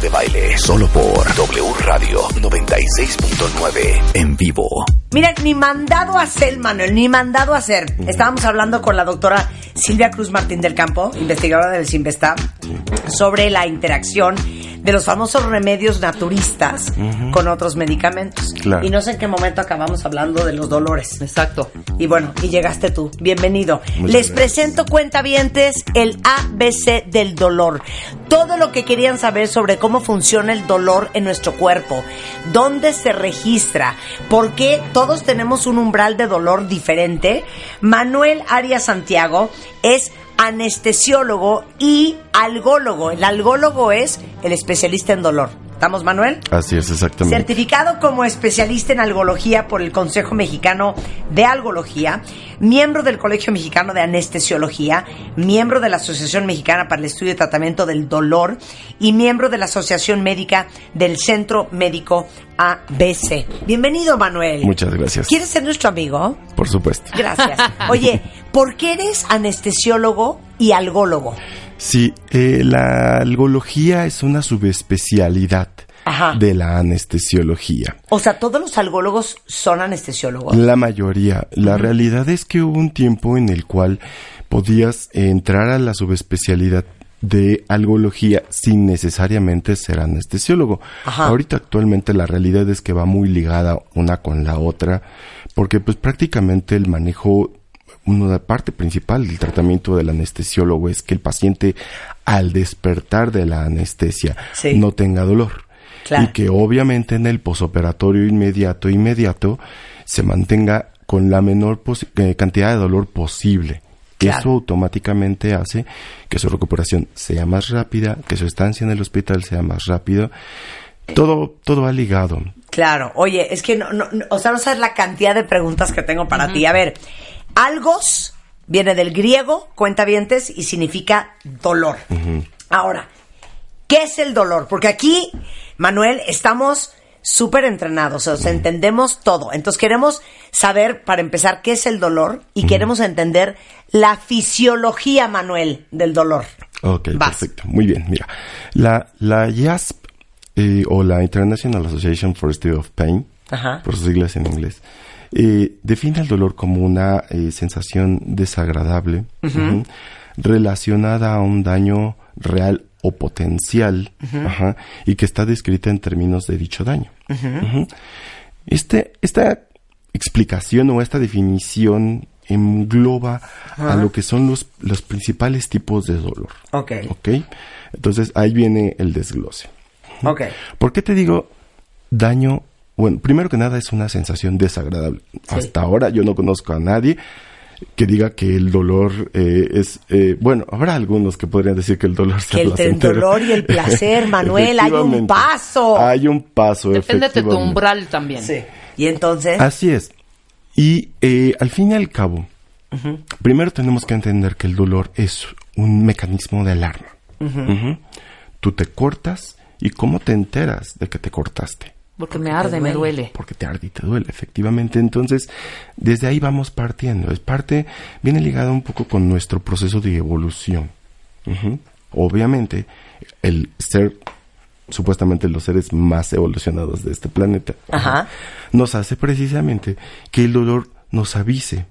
De Baile, solo por W Radio 96.9 en vivo. Mira, ni mandado a hacer, Manuel, ni mandado a hacer. Estábamos hablando con la doctora Silvia Cruz Martín del Campo, investigadora del Simvestab, sobre la interacción de los famosos remedios naturistas con otros medicamentos. Claro. Y no sé en qué momento acabamos hablando de los dolores. Exacto. Y bueno, y llegaste tú. Bienvenido. Muchas Les gracias. presento, cuentavientes, el ABC del dolor. Todo lo que querían saber sobre cómo funciona el dolor en nuestro cuerpo, dónde se registra, por qué todos tenemos un umbral de dolor diferente. Manuel Arias Santiago es anestesiólogo y algólogo. El algólogo es el especialista en dolor. ¿Estamos, Manuel? Así es, exactamente. Certificado como especialista en algología por el Consejo Mexicano de Algología, miembro del Colegio Mexicano de Anestesiología, miembro de la Asociación Mexicana para el Estudio y Tratamiento del Dolor y miembro de la Asociación Médica del Centro Médico ABC. Bienvenido, Manuel. Muchas gracias. ¿Quieres ser nuestro amigo? Por supuesto. Gracias. Oye, ¿por qué eres anestesiólogo y algólogo? Sí, eh, la algología es una subespecialidad Ajá. de la anestesiología. O sea, ¿todos los algólogos son anestesiólogos? La mayoría. La realidad es que hubo un tiempo en el cual podías entrar a la subespecialidad de algología sin necesariamente ser anestesiólogo. Ajá. Ahorita actualmente la realidad es que va muy ligada una con la otra, porque pues prácticamente el manejo una parte principal del tratamiento del anestesiólogo es que el paciente al despertar de la anestesia Sí. no tenga dolor. Claro. Y que obviamente en el posoperatorio inmediato, inmediato, se mantenga con la menor eh, cantidad de dolor posible. Claro. Eso automáticamente hace que su recuperación sea más rápida, que su estancia en el hospital sea más rápido. Todo, todo va ligado. Claro, oye, es que no, no, no- o sea, no sabes la cantidad de preguntas que tengo para ti. A ver, algos viene del griego, cuentavientes, y significa dolor. Ahora, ¿qué es el dolor? Porque aquí, Manuel, estamos súper entrenados, o sea, entendemos todo. Entonces queremos saber, para empezar, qué es el dolor y queremos entender la fisiología, Manuel, del dolor. Ok, Vas. perfecto. Muy bien, mira. La, la IASP, eh, o la International Association for Study of Pain, Ajá. por sus siglas en inglés, eh, define el dolor como una eh, sensación desagradable relacionada a un daño real o potencial ajá, y que está descrita en términos de dicho daño. Este, esta explicación o esta definición engloba a lo que son los, los principales tipos de dolor. Ok. Entonces ahí viene el desglose. ok. ¿Por qué te digo daño? Bueno, primero que nada es una sensación desagradable. Hasta ahora yo no conozco a nadie que diga que el dolor eh, es... eh, bueno, habrá algunos que podrían decir que el dolor sea Que el- el placentero. dolor y el placer, Manuel, hay un paso. Hay un paso, Depende de tu umbral también. Sí. Y entonces, Así es. Y eh, al fin y al cabo, primero tenemos que entender que el dolor es un mecanismo de alarma. Tú te cortas y cómo te enteras de que te cortaste. Porque me arde, me duele. Porque te arde y te duele, efectivamente. Entonces, desde ahí vamos partiendo. Es parte, viene ligado un poco con nuestro proceso de evolución. Obviamente, el ser, supuestamente los seres más evolucionados de este planeta, Ajá. nos hace precisamente que el dolor nos avise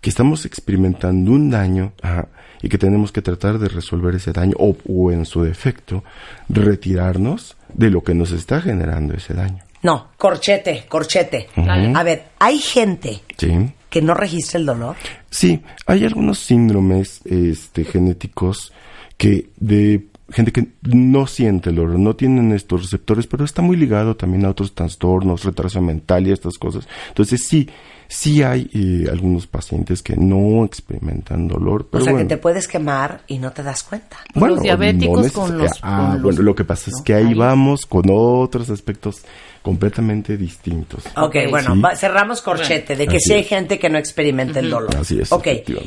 que estamos experimentando un daño ajá, y que tenemos que tratar de resolver ese daño o, o en su defecto retirarnos de lo que nos está generando ese daño. no, corchete, corchete. A ver, hay gente ¿Sí? que no registra el dolor. Sí, hay algunos síndromes este, genéticos que de gente que no siente el dolor, no tienen estos receptores, pero está muy ligado también a otros trastornos, retraso mental y estas cosas. Entonces sí, sí hay eh, algunos pacientes que no experimentan dolor, pero o sea, bueno. que te puedes quemar y no te das cuenta. Los diabéticos neces- con los- Ah, con los- bueno, lo que pasa es ¿no? que ahí Ahí. vamos con otros aspectos completamente distintos. Ok, bueno, sí. va- cerramos corchete de que Así sí hay es. gente que no experimenta el dolor. Así es, Ok,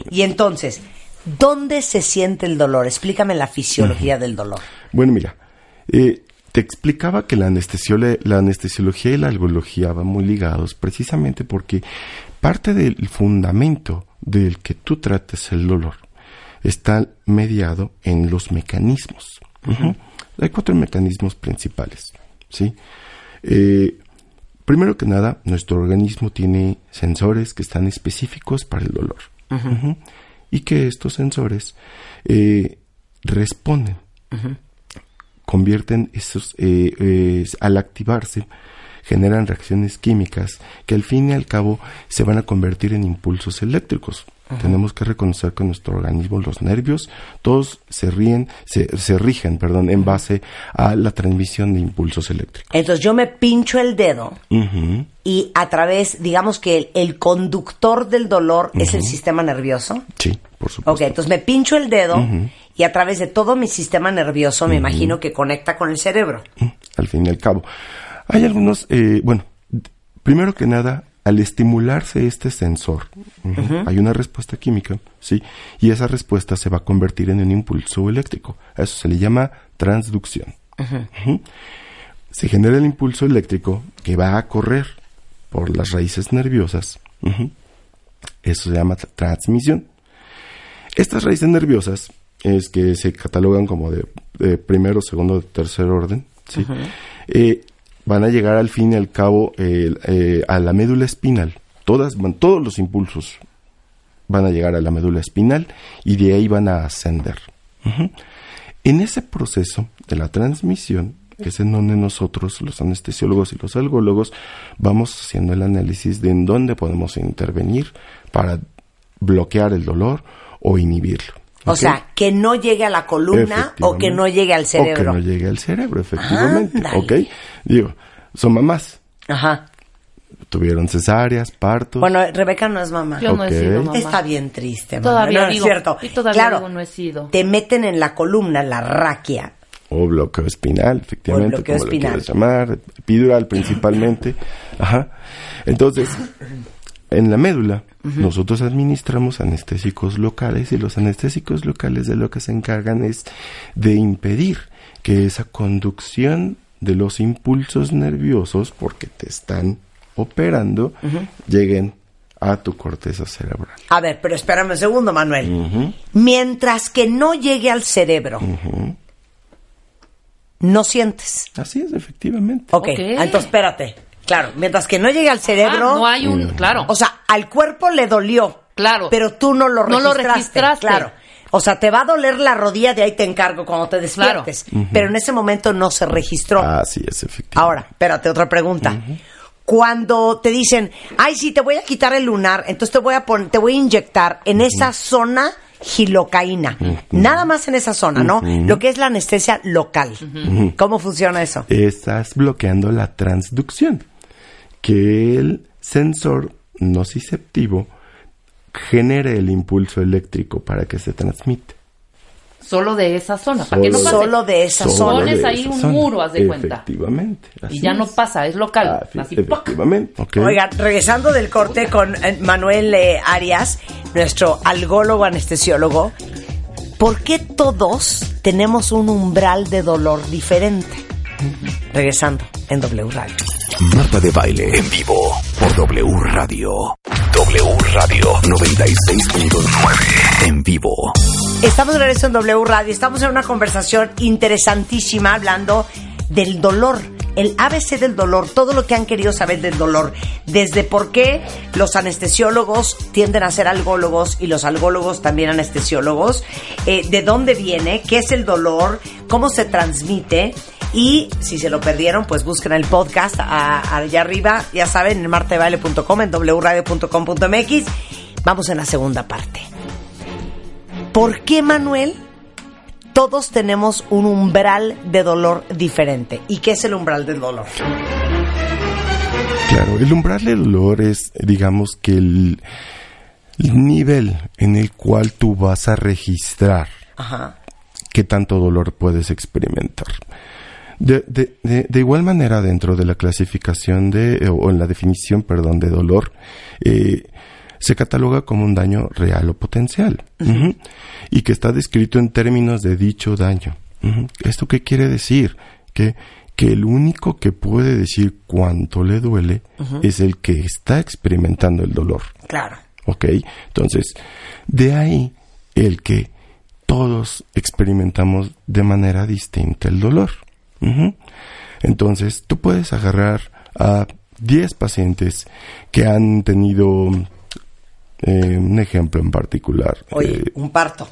y entonces, ¿dónde se siente el dolor? Explícame la fisiología del dolor. Bueno, mira, eh, te explicaba que la, anestesiología y la algología van muy ligados precisamente porque parte del fundamento del que tú trates el dolor está mediado en los mecanismos. Hay cuatro mecanismos principales, ¿sí? Eh, primero que nada, nuestro organismo tiene sensores que están específicos para el dolor. Y que estos sensores eh, responden, convierten esos, eh, eh, al activarse, generan reacciones químicas que al fin y al cabo se van a convertir en impulsos eléctricos. Tenemos que reconocer que nuestro organismo, los nervios, todos se ríen, se, se rigen, perdón, en base a la transmisión de impulsos eléctricos. Entonces yo me pincho el dedo y a través, digamos que el, el conductor del dolor es el sistema nervioso. Sí, por supuesto. Ok, entonces me pincho el dedo y a través de todo mi sistema nervioso me imagino que conecta con el cerebro. al fin y al cabo. Hay algunos, eh, bueno, primero que nada, al estimularse este sensor, hay una respuesta química, ¿sí? Y esa respuesta se va a convertir en un impulso eléctrico. A eso se le llama transducción. Se genera el impulso eléctrico que va a correr por las raíces nerviosas. Eso se llama tra- transmisión. Estas raíces nerviosas es que se catalogan como de, de primero, segundo, tercer orden, ¿sí? Eh, van a llegar al fin y al cabo eh, eh, a la médula espinal. Todas, van- todos los impulsos van a llegar a la médula espinal y de ahí van a ascender. En ese proceso de la transmisión es en donde nosotros, los anestesiólogos y los algólogos, vamos haciendo el análisis de en dónde podemos intervenir para bloquear el dolor o inhibirlo. O sea, que no llegue a la columna o que no llegue al O que cerebro. no llegue al cerebro, efectivamente. ¿Ok? Digo, son mamás. Ajá. Tuvieron cesáreas, partos. Bueno, Rebeca no es mamá. Yo no Ok. he sido mamá. Está bien triste, mamá. Todavía no, es digo, cierto. y todavía claro, digo, no he sido. Te meten en la columna la raquia. O bloqueo espinal, efectivamente, bloqueo como espinal. lo quieras llamar. Epidural principalmente. Ajá. Entonces, en la médula, nosotros administramos anestésicos locales y los anestésicos locales de lo que se encargan es de impedir que esa conducción de los impulsos nerviosos, porque te están operando, lleguen a tu corteza cerebral. A ver, pero espérame un segundo, Manuel. Mientras que no llegue al cerebro, no sientes. Así es, efectivamente. Ok, Ok. entonces espérate. Claro, mientras que no llegue al cerebro, Ah, no hay un, claro. o sea, al cuerpo le dolió. Claro. Pero tú no lo No lo registraste. registraste. Claro. O sea, te va a doler la rodilla, de ahí te encargo cuando te despiertes. Pero en ese momento no se registró. Así es, efectivamente. Ahora, espérate, otra pregunta. Cuando te dicen, ay, sí, te voy a quitar el lunar, entonces te voy a poner, te voy a inyectar en esa zona gilocaína. Nada más en esa zona, ¿no? Lo que es la anestesia local. ¿Cómo funciona eso? estás bloqueando la transducción, que el sensor nociceptivo genere el impulso eléctrico para que se transmite. Solo de esa zona. Para que no pase. Solo de esa Solo zona. Pones ahí un zona. muro, haz de cuenta. Efectivamente. Y ya no pasa, es local. Ah, Así, efectivamente. ok. Oigan, regresando del corte con eh, Manuel eh, Arias, nuestro algólogo anestesiólogo, ¿por qué todos tenemos un umbral de dolor diferente? Regresando en W Radio. Marta de Baile en vivo por W Radio. W Radio 96.9 en vivo. Estamos de regreso en W Radio. Estamos en una conversación interesantísima hablando del dolor, el ABC del dolor, todo lo que han querido saber del dolor, desde por qué los anestesiólogos tienden a ser algólogos y los algólogos también anestesiólogos, eh, de dónde viene, qué es el dolor, cómo se transmite. Y si se lo perdieron, pues busquen el podcast a- allá arriba, ya saben, en martebaile.com, en wradio.com.mx. Vamos en la segunda parte. ¿Por qué, Manuel? Todos tenemos un umbral de dolor diferente. ¿Y qué es el umbral del dolor? Claro, el umbral del dolor es, digamos, que el, el nivel en el cual tú vas a registrar Ajá. qué tanto dolor puedes experimentar. De, de- de- de igual manera, dentro de la clasificación de, o en la definición, perdón, de dolor, eh, se cataloga como un daño real o potencial. Y que está descrito en términos de dicho daño. ¿Esto qué quiere decir? Que, que el único que puede decir cuánto le duele es el que está experimentando el dolor. Claro. ¿Ok? Entonces, de ahí el que todos experimentamos de manera distinta el dolor. Entonces, tú puedes agarrar a 10 pacientes que han tenido eh, un ejemplo en particular. Oye, Eh, un parto.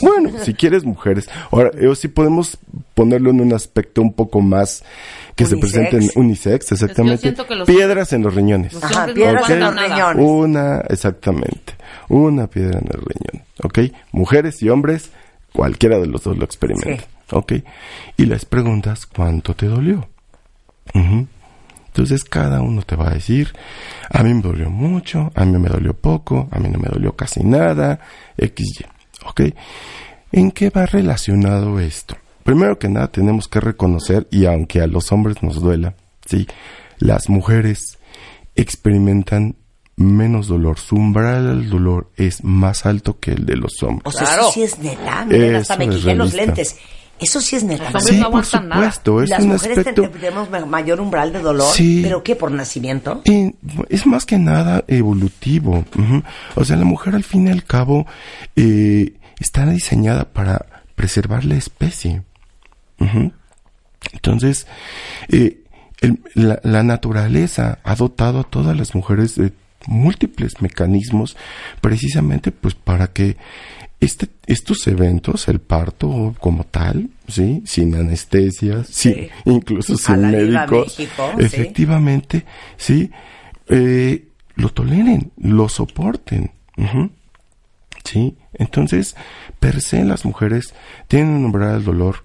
bueno, si quieres mujeres. Ahora, o si podemos ponerlo en un aspecto un poco más que se Unisex. presente en unisex, exactamente. que los- Piedras en los riñones. Los Ajá, piedras en los riñones. Una, exactamente. Una piedra en el riñón. ¿Ok? Mujeres y hombres, cualquiera de los dos lo experimenta. Sí. ¿Ok? Y les preguntas cuánto te dolió. Ujú. Entonces cada uno te va a decir, a mí me dolió mucho, a mí me dolió poco, a mí no me dolió casi nada, XY. ¿Ok? ¿En qué va relacionado esto? Primero que nada tenemos que reconocer, y aunque a los hombres nos duela, ¿sí? Las mujeres experimentan menos dolor. Su umbral al dolor es más alto que el de los hombres. O sea, Claro. eso sí es neta. Hasta me quité los lentes. Eso sí es hombres Sí, no por aguantan nada. supuesto, es Las un mujeres aspecto... ten- tenemos ma- mayor umbral de dolor. Sí. ¿Pero qué? ¿Por nacimiento? Eh, es más que nada evolutivo. ujú. O sea, la mujer al fin y al cabo eh, está diseñada para preservar la especie. Ujú. Entonces, eh, el- la, la naturaleza ha dotado a todas las mujeres de múltiples mecanismos precisamente pues para que este, estos eventos, el parto como tal, sí, sin anestesia, sí, Sí. incluso sin médicos, México, efectivamente, sí, eh, lo toleren, lo soporten. ujú. Sí, entonces, per se las mujeres tienen un umbral del dolor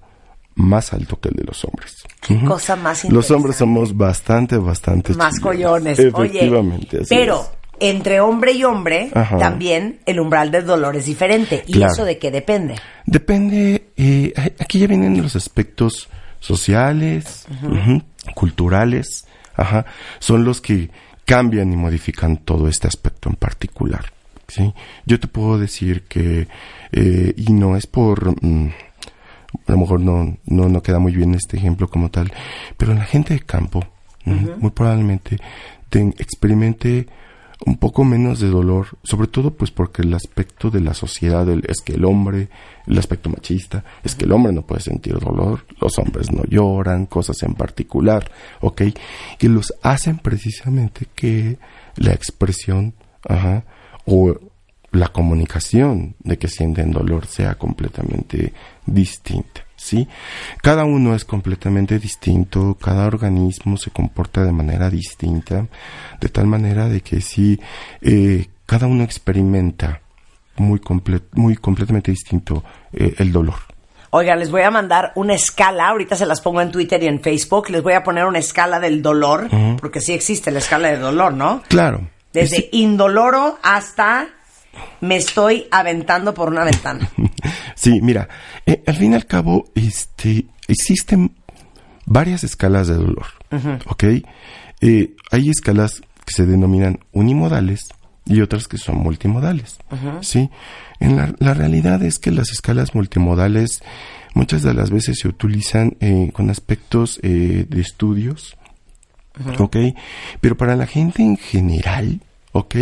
más alto que el de los hombres. Cosa más Los hombres interesante. somos bastante, bastante Más chillones. collones. Efectivamente, Oye, así pero es. Entre hombre y hombre Ajá. también el umbral del dolor es diferente. ¿Y Claro. eso de qué depende? Depende, eh, aquí ya vienen los aspectos sociales, ujú, culturales, ajá, son los que cambian y modifican todo este aspecto en particular. ¿sí? Yo te puedo decir que, eh, y no es por, mm, a lo mejor no, no, no queda muy bien este ejemplo como tal, pero la gente de campo, muy probablemente ten- experimente un poco menos de dolor, sobre todo pues porque el aspecto de la sociedad es que el hombre, el aspecto machista, es que el hombre no puede sentir dolor, los hombres no lloran, cosas en particular, ¿ok? Que los hacen precisamente que la expresión, ajá, o la comunicación de que sienten dolor sea completamente distinta, ¿sí? Cada uno es completamente distinto, cada organismo se comporta de manera distinta, de tal manera de que si eh, cada uno experimenta muy, comple- muy completamente distinto eh, el dolor. Oiga, les voy a mandar una escala, ahorita se las pongo en Twitter y en Facebook, les voy a poner una escala del dolor, porque sí existe la escala de dolor, ¿no? Claro. Desde indoloro hasta me estoy aventando por una ventana. Sí, mira, eh, al fin y al cabo, este, existen varias escalas de dolor, ¿ok? Eh, hay escalas que se denominan unimodales y otras que son multimodales, ¿sí? En la, la realidad es que las escalas multimodales muchas de las veces se utilizan eh, con aspectos eh, de estudios, ¿ok? Pero para la gente en general, ¿ok?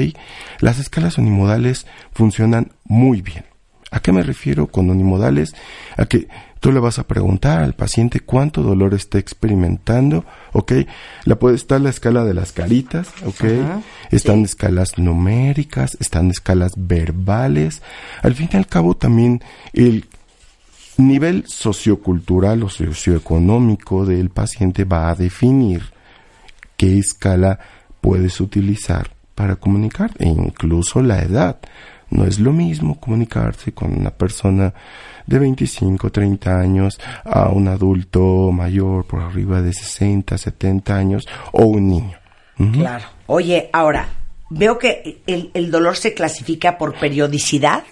Las escalas unimodales funcionan muy bien. ¿A qué me refiero con unimodales? A que tú le vas a preguntar al paciente cuánto dolor está experimentando, ¿ok? La puede estar la escala de las caritas, ¿ok? están escalas numéricas, están escalas verbales. Al fin y al cabo también el nivel sociocultural o socioeconómico del paciente va a definir qué escala puedes utilizar para comunicar e incluso la edad. No es lo mismo comunicarse con una persona de 25, 30 años a un adulto mayor por arriba de 60, 70 años o un niño. Claro. Oye, ahora, veo que el, el dolor se clasifica por periodicidad,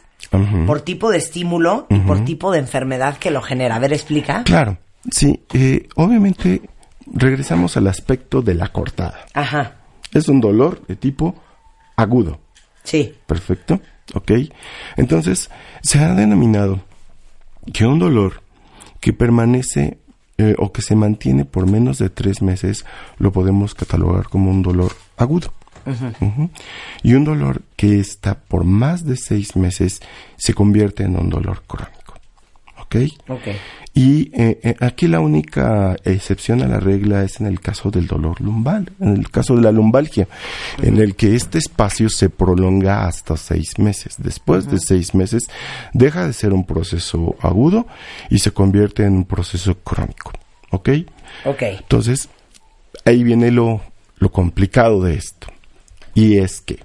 por tipo de estímulo y por tipo de enfermedad que lo genera. A ver, explica. Claro, sí, eh, obviamente regresamos al aspecto de la cortada. Ajá. Es un dolor de tipo agudo. Sí. Perfecto. ¿Ok? Entonces, se ha denominado que un dolor que permanece eh, o que se mantiene por menos de tres meses lo podemos catalogar como un dolor agudo. Y un dolor que está por más de seis meses se convierte en un dolor crónico. ¿Ok? Y eh, eh, aquí la única excepción a la regla es en el caso del dolor lumbal, en el caso de la lumbalgia, en el que este espacio se prolonga hasta seis meses. Después de seis meses deja de ser un proceso agudo y se convierte en un proceso crónico. ¿Ok? Ok. Entonces, ahí viene lo, lo complicado de esto. Y es que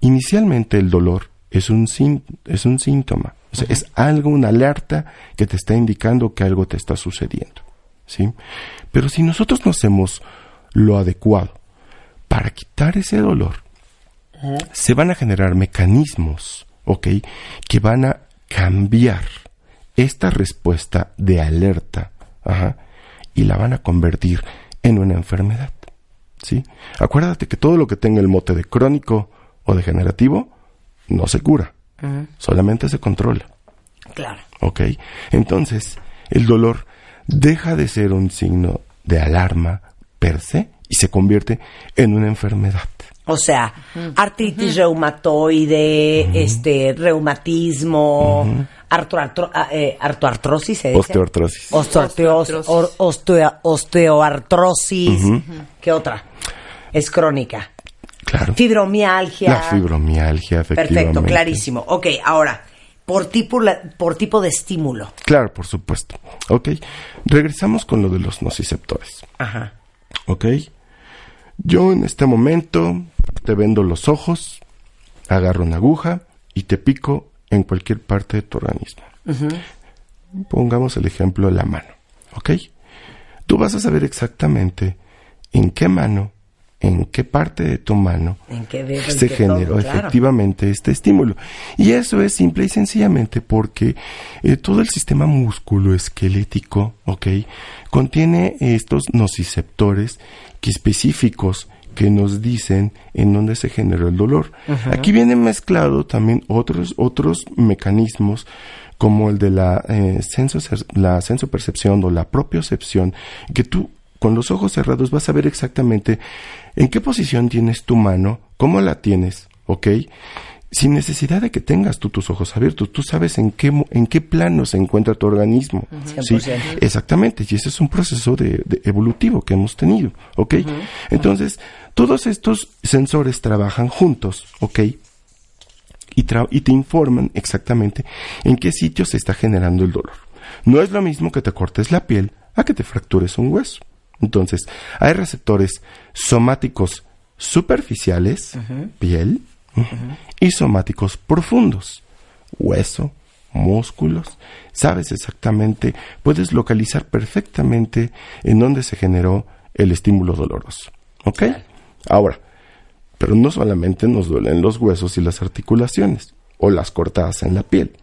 inicialmente el dolor es un, es un síntoma. Es algo, una alerta que te está indicando que algo te está sucediendo. ¿Sí? Pero si nosotros no hacemos lo adecuado para quitar ese dolor, se van a generar mecanismos, ¿ok? Que van a cambiar esta respuesta de alerta, ajá, y la van a convertir en una enfermedad, ¿sí? Acuérdate que todo lo que tenga el mote de crónico o degenerativo no se cura, solamente se controla. Claro. ¿Ok? Entonces, el dolor deja de ser un signo de alarma per se y se convierte en una enfermedad. O sea, artritis reumatoide, este, reumatismo, artroartro- ah, eh, artroartrosis, ¿se dice? Osteoartrosis. Osteoartrosis. osteoartrosis. ¿Qué otra? Es crónica. Claro. Fibromialgia. La fibromialgia, efectivamente. Perfecto, clarísimo. Ok, ahora, por tipo, por tipo de estímulo. Claro, por supuesto. Ok. Regresamos con lo de los nociceptores. Ajá. ¿Ok? Yo en este momento te vendo los ojos, agarro una aguja y te pico en cualquier parte de tu organismo. Pongamos el ejemplo de la mano. ¿Ok? Tú vas a saber exactamente en qué mano, en qué parte de tu mano se generó todo? Claro. efectivamente este estímulo. Y eso es simple y sencillamente porque eh, todo el sistema musculoesquelético, ¿ok? Contiene estos nociceptores que específicos que nos dicen en dónde se generó el dolor. Aquí viene mezclado también otros, otros mecanismos como el de la, eh, senso, la sensopercepción o la propiocepción, que tú con los ojos cerrados vas a ver exactamente en qué posición tienes tu mano, cómo la tienes, ¿ok? Sin necesidad de que tengas tú tus ojos abiertos, tú sabes en qué, en qué plano se encuentra tu organismo. ¿sí? 100%. Exactamente, y ese es un proceso de, de evolutivo que hemos tenido, ¿ok? Entonces, todos estos sensores trabajan juntos, ¿ok? y, tra- y te informan exactamente en qué sitio se está generando el dolor. No es lo mismo que te cortes la piel a que te fractures un hueso. Entonces, hay receptores somáticos superficiales, piel, y somáticos profundos, hueso, músculos. Sabes exactamente, puedes localizar perfectamente en dónde se generó el estímulo doloroso. ¿Ok? Ahora, pero no solamente nos duelen los huesos y las articulaciones o las cortadas en la piel.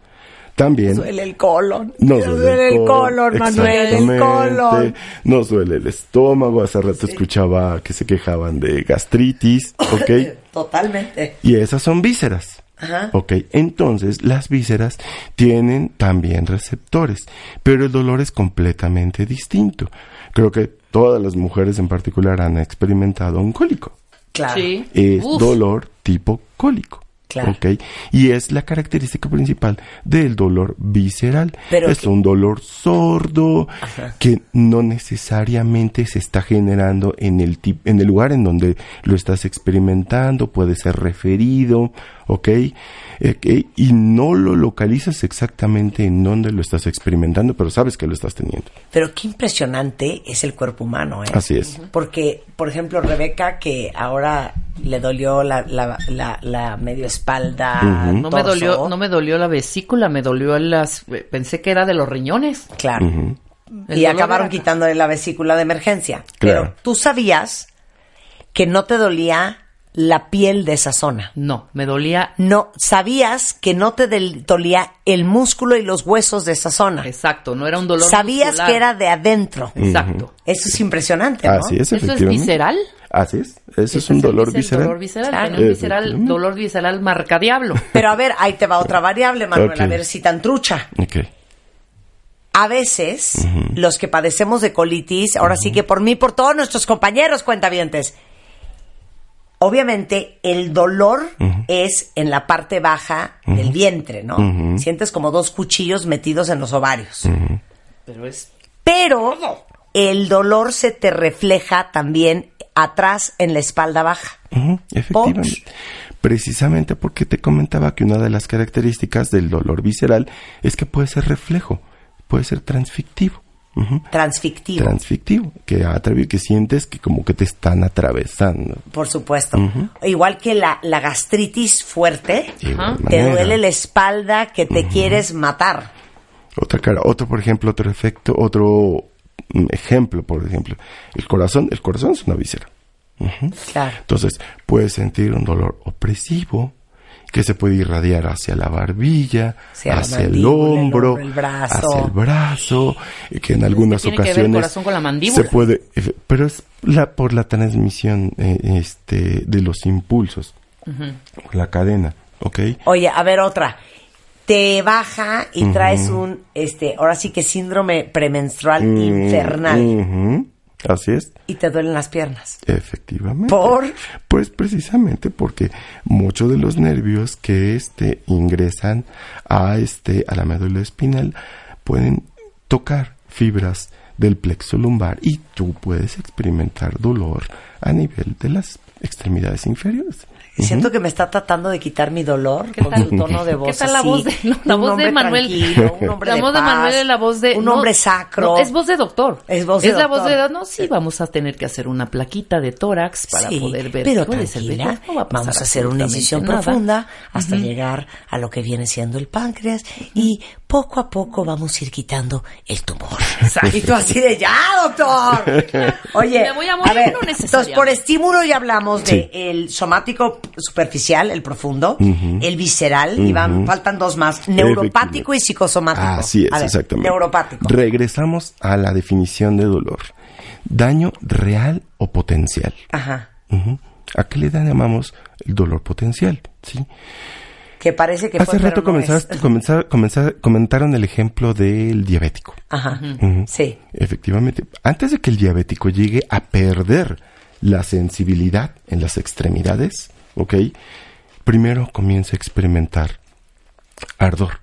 También Duele el colon. nos Nos duele, el colon, Manuel, el colon. Nos duele el estómago. Hace rato escuchaba que se quejaban de gastritis, ¿ok? Totalmente. Y esas son vísceras. Ajá. Ok, entonces las vísceras tienen también receptores, pero el dolor es completamente distinto. Creo que todas las mujeres en particular han experimentado un cólico. Claro. Sí. Es Uf. dolor tipo cólico. Claro. ¿ok? Y es la característica principal del dolor visceral. Pero es que- un dolor sordo que no necesariamente se está generando en el, en el lugar en donde lo estás experimentando, puede ser referido, ¿ok? Eh, y no lo localizas exactamente en donde lo estás experimentando, pero sabes que lo estás teniendo. Pero qué impresionante es el cuerpo humano, ¿eh? Así es. Porque, por ejemplo, Rebeca, que ahora le dolió la, la, la, la medio espalda. No me dolió, no me dolió la vesícula, me dolió las, pensé que era de los riñones. Claro. Y acabaron quitándole la vesícula de emergencia. Claro. Pero tú sabías que no te dolía la piel de esa zona. No, me dolía, No, sabías que no te dolía el músculo y los huesos de esa zona. exacto, no era un dolor Sabías muscular. que era de adentro. Exacto. Eso es impresionante, ¿no? Así es, ¿Eso es efectivamente. visceral? Así es. Ese es un el dolor visceral. dolor visceral, Claro. un visceral, Efectivamente. dolor visceral marcadiablo. Pero a ver, ahí te va otra variable, Manuel, a ver si tan trucha. Ok. A veces, los que padecemos de colitis, ahora sí que por mí, por todos nuestros compañeros cuentavientes, Obviamente el dolor es en la parte baja del vientre, ¿no? Sientes como dos cuchillos metidos en los ovarios. Pero es Pero el dolor se te refleja también atrás en la espalda baja. Efectivamente. Precisamente porque te comentaba que una de las características del dolor visceral es que puede ser reflejo, puede ser transfictivo. Transfictivo, Transfictivo, que atravi- que sientes que como que te están atravesando. por supuesto. Igual que la, la gastritis fuerte, te duele la espalda que te quieres matar. Otra cara, otro por ejemplo, otro efecto, otro mm, ejemplo, por ejemplo, el corazón, el corazón es una víscera. Claro. Entonces, puedes sentir un dolor opresivo que se puede irradiar hacia la barbilla, Hacia la el hombro, el hacia el brazo, y que en algunas tiene que ver el ocasiones corazón con la mandíbula. se puede, efe- pero es la por la transmisión eh, este de los impulsos, la cadena, ¿ok? Oye, a ver otra. Te baja y traes un, este, ahora sí que síndrome premenstrual Mm, infernal ujú, Así es. y te duelen las piernas. Efectivamente. ¿Por? Pues precisamente porque muchos de los nervios que este ingresan a este a la médula espinal pueden tocar fibras del plexo lumbar y tú puedes experimentar dolor a nivel de las extremidades inferiores. Siento que me está tratando de quitar mi dolor ¿Qué con tal? su tono de voz ¿Qué tal la así, voz de, no, la un voz de hombre Manuel? tranquilo, un hombre la de voz de Manuel es la voz de un no, hombre sacro. no, es voz de doctor. Es voz de la voz de no, sí, vamos a tener que hacer una plaquita de tórax para Sí, poder ver pero cuál es el va a pasar vamos a hacer una incisión nada. profunda hasta llegar a lo que viene siendo el páncreas y poco a poco vamos a ir quitando el tumor. Y tú así de ya, doctor. Oye, Me voy a morir, ver, no entonces necesariamente. Por estímulo ya hablamos Sí. de el somático superficial, el profundo, el visceral y van faltan dos más, neuropático y psicosomático. Así es, A ver, exactamente. Neuropático. Regresamos a la definición de dolor. Daño real o potencial. Ajá. ¿A qué le llamamos el dolor potencial? ¿Sí? Que parece que Hace fue, pero rato no comenzar- comenzar- comentaron el ejemplo del diabético. Ajá. Sí. Efectivamente, antes de que el diabético llegue a perder la sensibilidad en las extremidades, ¿ok? Primero comienza a experimentar ardor.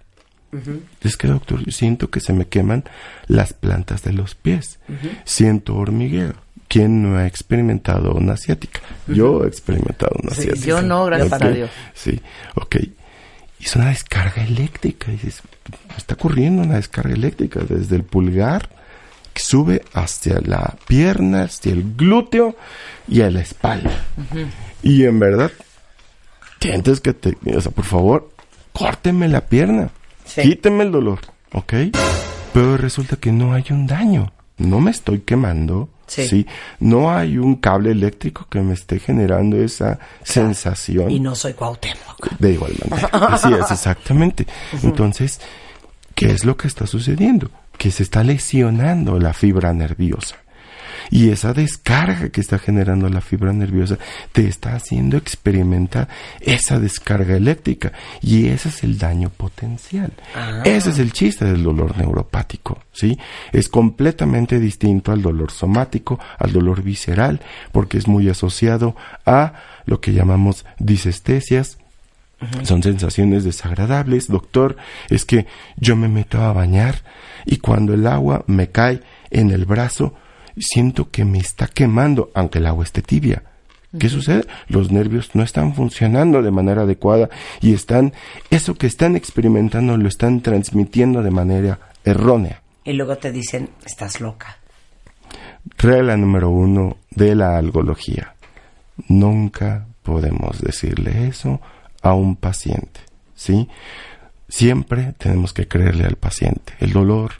Es que, doctor, yo siento que se me queman las plantas de los pies. Siento hormigueo. ¿Quién no ha experimentado una asiática? Yo he experimentado una Sí, asiática. yo no, gracias a Dios. Sí, ok. Y es una descarga eléctrica. Y dices, está ocurriendo una descarga eléctrica desde el pulgar sube hacia la pierna, hacia el glúteo y a la espalda. Y en verdad, sientes que te... O sea, por favor, córteme la pierna. Sí. Quíteme el dolor, ¿ok? Pero resulta que no hay un daño. No me estoy quemando. Sí. Sí. No hay un cable eléctrico que me esté generando esa sensación. Y no soy Cuauhtémoc. De igual manera. Así es, exactamente. Entonces, ¿qué es lo que está sucediendo? Que se está lesionando la fibra nerviosa. Y esa descarga que está generando la fibra nerviosa te está haciendo experimentar esa descarga eléctrica. Y ese es el daño potencial. Ese es el chiste del dolor neuropático, ¿sí? Es completamente distinto al dolor somático, al dolor visceral, porque es muy asociado a lo que llamamos disestesias, son sensaciones desagradables, doctor. Es que yo me meto a bañar y cuando el agua me cae en el brazo, siento que me está quemando, aunque el agua esté tibia. ¿Qué sucede? Los nervios no están funcionando de manera adecuada y están, eso que están experimentando lo están transmitiendo de manera errónea. Y luego te dicen, estás loca. Regla número uno de la algología. Nunca podemos decirle eso a un paciente, ¿sí? Siempre tenemos que creerle al paciente. El dolor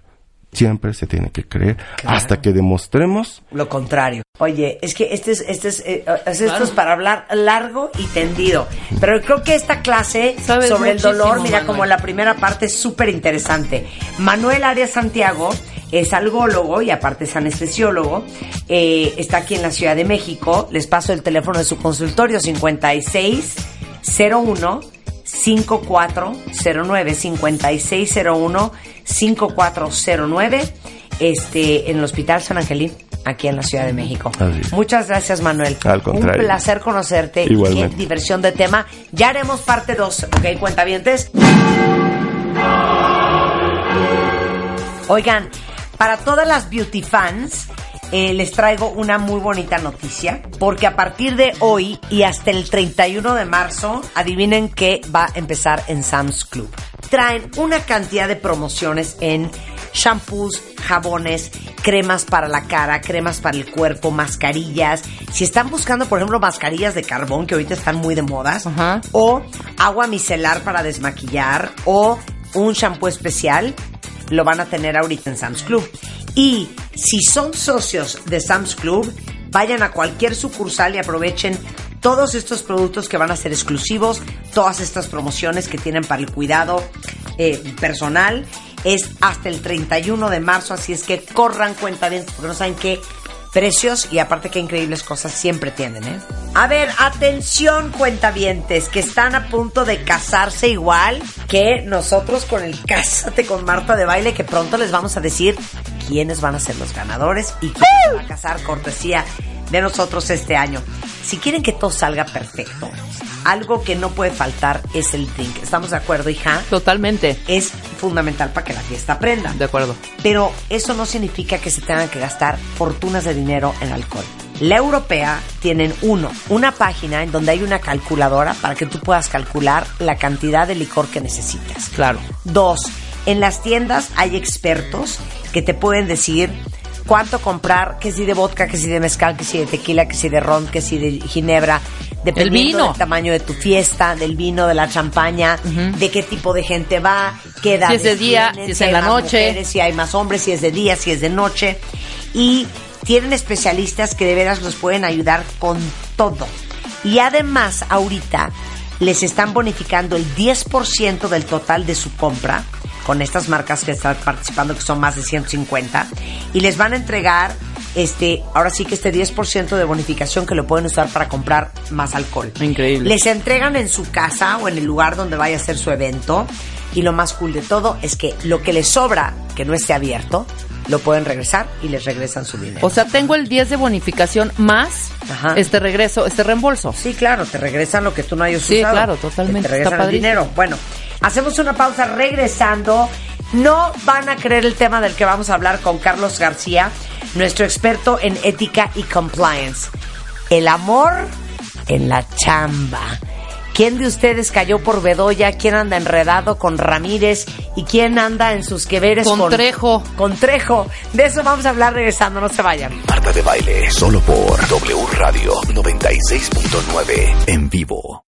siempre se tiene que creer hasta que demostremos Lo contrario. Oye, es que este es, este es, eh, es- esto es para hablar largo y tendido. Pero creo que esta clase Sabes sobre el dolor, mira, Manuel. como la primera parte es súper interesante. Manuel Arias Santiago es algólogo y aparte es anestesiólogo. Eh, está aquí en la Ciudad de México. Les paso el teléfono de su consultorio 5601 5409 5601 5409 este, en el Hospital San Angelín, aquí en la Ciudad de México. Muchas gracias, Manuel. Al contrario. Un placer conocerte. Igualmente. Qué diversión de tema. Ya haremos parte 2, ¿ok? Cuentavientes. Oigan, para todas las beauty fans, eh, les traigo una muy bonita noticia, porque a partir de hoy y hasta el 31 de marzo, adivinen qué va a empezar en Sam's Club. Traen una cantidad de promociones en shampoos, jabones, cremas para la cara, cremas para el cuerpo, mascarillas. Si están buscando, por ejemplo, mascarillas de carbón, que ahorita están muy de modas, o agua micelar para desmaquillar, o un shampoo especial, lo van a tener ahorita en Sam's Club. Y si son socios de Sam's Club, vayan a cualquier sucursal y aprovechen todos estos productos que van a ser exclusivos, todas estas promociones que tienen para el cuidado eh, personal. Es hasta el 31 de marzo, así es que corran cuenta bien, porque no saben qué precios y aparte qué increíbles cosas siempre tienen, ¿eh? A ver, atención cuentavientes que están a punto de casarse igual que nosotros con el Cásate con Marta de Baile que pronto les vamos a decir quiénes van a ser los ganadores y quién se va a casar cortesía de nosotros este año. Si quieren que todo salga perfecto, algo que no puede faltar es el drink. ¿Estamos de acuerdo, hija? Totalmente. Es fundamental para que la fiesta prenda. De acuerdo. Pero eso no significa que se tengan que gastar fortunas de dinero en alcohol. La europea tienen uno, una página en donde hay una calculadora para que tú puedas calcular la cantidad de licor que necesitas. Claro. Dos, en las tiendas hay expertos que te pueden decir cuánto comprar, que si de vodka, que si de mezcal, que si de tequila, que si de ron, que si de ginebra, dependiendo vino. del tamaño de tu fiesta, del vino, de la champaña, de qué tipo de gente va, qué edad Si es de día, si es en la noche. si hay más hombres, si es de día, si es de noche. Y tienen especialistas que de veras los pueden ayudar con todo. Y además, ahorita les están bonificando el 10% del total de su compra con estas marcas que están participando, que son más de 150, y les van a entregar este, ahora sí que este 10% de bonificación que lo pueden usar para comprar más alcohol. Increíble. Les entregan en su casa o en el lugar donde vaya a ser su evento. Y lo más cool de todo es que lo que les sobra, que no esté abierto, lo pueden regresar y les regresan su dinero. O sea, tengo el 10 de bonificación más Ajá. este regreso, este reembolso. Sí, claro, te regresan lo que tú no hayas Sí, usado. claro, totalmente, Te regresan está el dinero. Bueno, hacemos una pausa regresando. No van a creer el tema del que vamos a hablar con Carlos García, nuestro experto en ética y compliance. El amor en la chamba. ¿Quién de ustedes cayó por Bedoya? ¿Quién anda enredado con Ramírez? ¿Y quién anda en sus que veres Con Trejo. Con Trejo. De eso vamos a hablar regresando, no se vayan. Marta de Baile, solo por W Radio 96.9 en vivo.